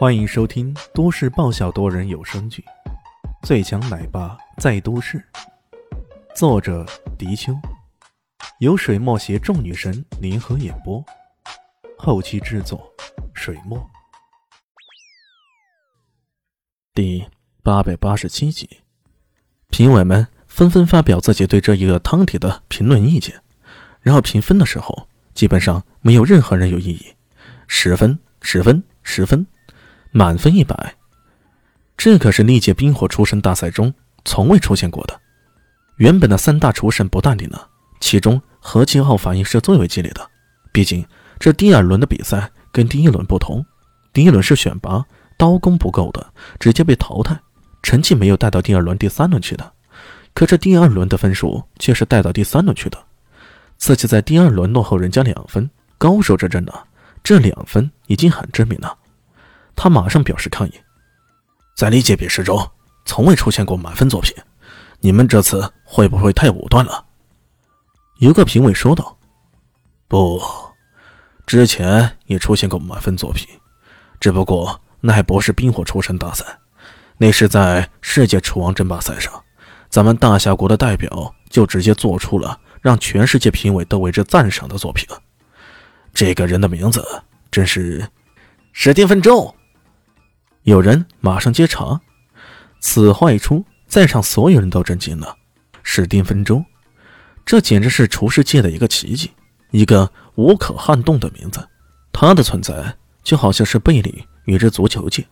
欢迎收听都市爆笑多人有声剧《最强奶爸在都市》，作者：迪秋，由水墨携众女神联合演播，后期制作：水墨。第八百八十七集，评委们纷纷发表自己对这一个汤底的评论意见，然后评分的时候，基本上没有任何人有异议，十分，十分，十分。满分一百，这可是历届冰火厨神大赛中从未出现过的。原本的三大厨神不淡定了，其中何其浩反应是最为激烈的。毕竟这第二轮的比赛跟第一轮不同，第一轮是选拔，刀工不够的直接被淘汰，成绩没有带到第二轮、第三轮去的。可这第二轮的分数却是带到第三轮去的，自己在第二轮落后人家两分，高手之争呢，这两分已经很致命了。他马上表示抗议，在历届比试中从未出现过满分作品，你们这次会不会太武断了？有个评委说道：“不，之前也出现过满分作品，只不过那还不是冰火厨神大赛，那是在世界厨王争霸赛上，咱们大夏国的代表就直接做出了让全世界评委都为之赞赏的作品。这个人的名字真是史蒂芬周。”有人马上接茬，此话一出，在场所有人都震惊了。史蒂芬周，这简直是厨师界的一个奇迹，一个无可撼动的名字。他的存在就好像是贝利与之足球界，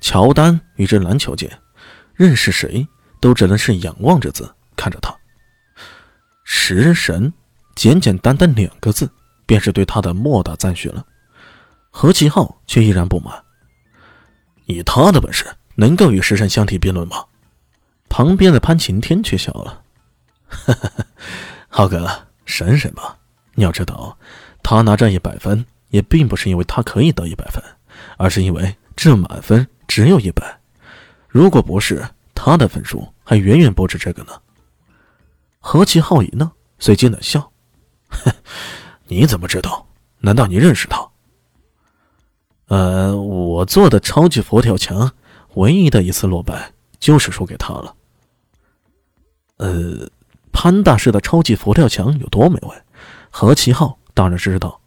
乔丹与之篮球界，认识谁都只能是仰望着字看着他。食神，简简单单两个字，便是对他的莫大赞许了。何其浩却依然不满。以他的本事，能够与食神相提并论吗？旁边的潘晴天却笑了：“ 浩哥，省省吧。你要知道，他拿这一百分，也并不是因为他可以得一百分，而是因为这满分只有一百。如果不是，他的分数还远远不止这个呢。”何其浩一呢，随即冷笑：“ 你怎么知道？难道你认识他？”呃，做的超级佛跳墙，唯一的一次落败就是输给他了。呃，潘大师的超级佛跳墙有多美味，何其浩当然知道，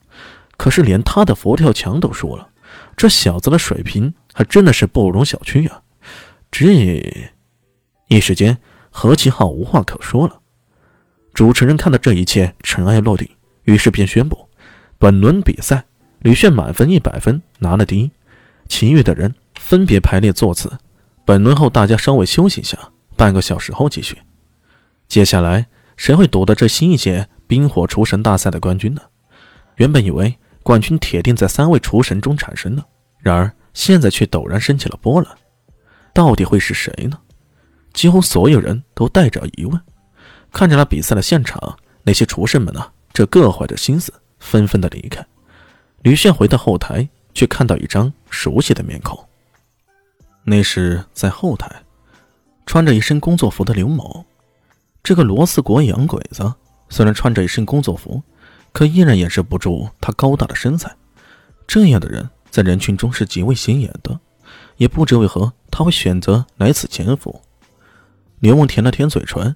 可是连他的佛跳墙都输了，这小子的水平还真的是不容小觑啊！这一时间，何其浩无话可说了。主持人看到这一切尘埃落定，于是便宣布，本轮比赛。吕炫满分一百分，拿了第一。其余的人分别排列座次。本轮后，大家稍微休息一下，半个小时后继续。接下来，谁会夺得这新一届冰火厨神大赛的冠军呢？原本以为冠军铁定在三位厨神中产生的，然而现在却陡然升起了波澜。到底会是谁呢？几乎所有人都带着疑问，看着那比赛的现场，那些厨神们呢，这各怀着心思，纷纷的离开。吕炫回到后台，却看到一张熟悉的面孔。那是在后台，穿着一身工作服的刘某。这个罗斯国洋鬼子虽然穿着一身工作服，可依然掩饰不住他高大的身材。这样的人在人群中是极为显眼的，也不知为何他会选择来此潜伏。刘梦舔了舔嘴唇：“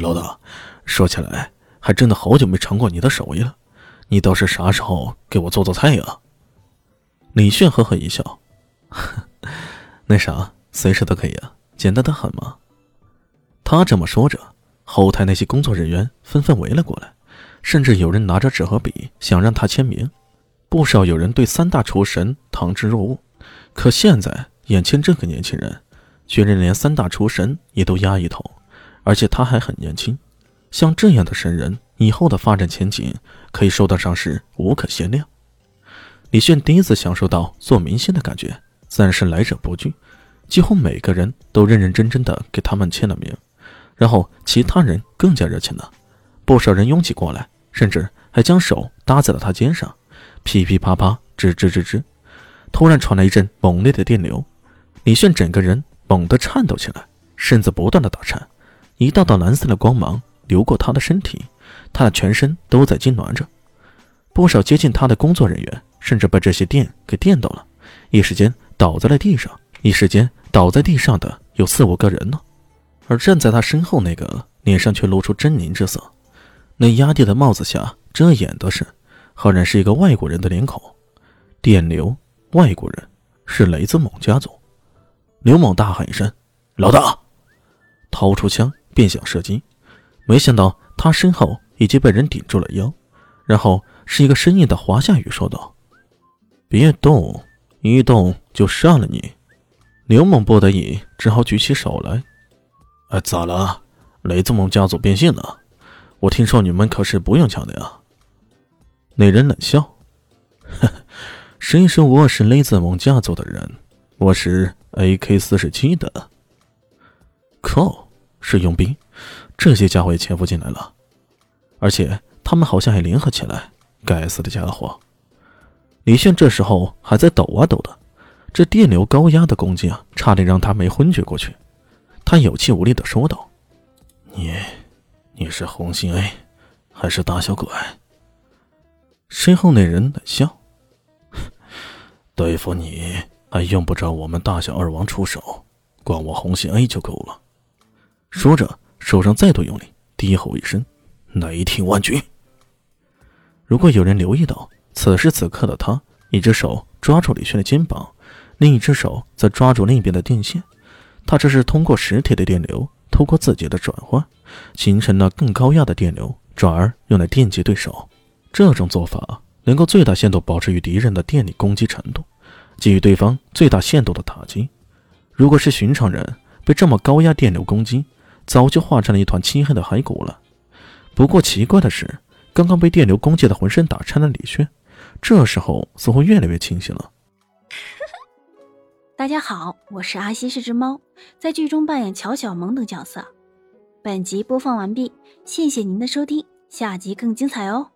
老大，说起来，还真的好久没尝过你的手艺了。”你倒是啥时候给我做做菜呀？李炫呵呵一笑，那啥，随时都可以啊，简单的很嘛。他这么说着，后台那些工作人员纷纷围了过来，甚至有人拿着纸和笔想让他签名。不少有人对三大厨神唐之若鹜，可现在眼前这个年轻人，居然连三大厨神也都压一头，而且他还很年轻。像这样的神人，以后的发展前景可以说得上是无可限量。李炫第一次享受到做明星的感觉，自然是来者不拒，几乎每个人都认认真真的给他们签了名。然后其他人更加热情了，不少人拥挤过来，甚至还将手搭在了他肩上，噼噼啪啪，吱吱吱吱。突然传来一阵猛烈的电流，李炫整个人猛地颤抖起来，身子不断的打颤，一道道蓝色的光芒。流过他的身体，他的全身都在痉挛着。不少接近他的工作人员甚至把这些电给电到了，一时间倒在了地上，一时间倒在地上的有四五个人呢。而站在他身后那个脸上却露出狰狞之色，那压低的帽子下遮掩的是，赫然是一个外国人的脸孔。电流，外国人，是雷子猛家族。刘猛大喊一声：“老大！”掏出枪便想射击，没想到他身后已经被人顶住了腰，然后是一个生硬的华夏语说道：“别动，一动就杀了你。”刘猛不得已只好举起手来。哎，咋了？雷子猛家族变性了？我听说你们可是不用枪的呀。那人冷笑：“呵，谁说我是雷子猛家族的人？我是 AK 四十七的。”靠，是佣兵！这些家伙也潜伏进来了，而且他们好像还联合起来。该死的家伙！李炫这时候还在抖啊抖的，这电流高压的攻击啊，差点让他没昏厥过去。他有气无力的说道：“你，你是红心 A，还是大小鬼？”身后那人冷笑：“对付你还用不着我们大小二王出手，光我红心 A 就够了。”说着，手上再度用力，低吼一声：“雷霆万钧！”如果有人留意到，此时此刻的他，一只手抓住李轩的肩膀，另一只手则抓住另一边的电线。他这是通过实体的电流，透过自己的转换，形成了更高压的电流，转而用来电击对手。这种做法能够最大限度保持与敌人的电力攻击程度，给予对方最大限度的打击。如果是寻常人，被这么高压电流攻击，早就化成了一团漆黑的骸骨了。不过奇怪的是，刚刚被电流攻击的浑身打颤的李轩，这时候似乎越来越清醒了。大家好，我是阿西，是只猫，在剧中扮演乔小萌等角色。本集播放完毕，谢谢您的收听，下集更精彩哦。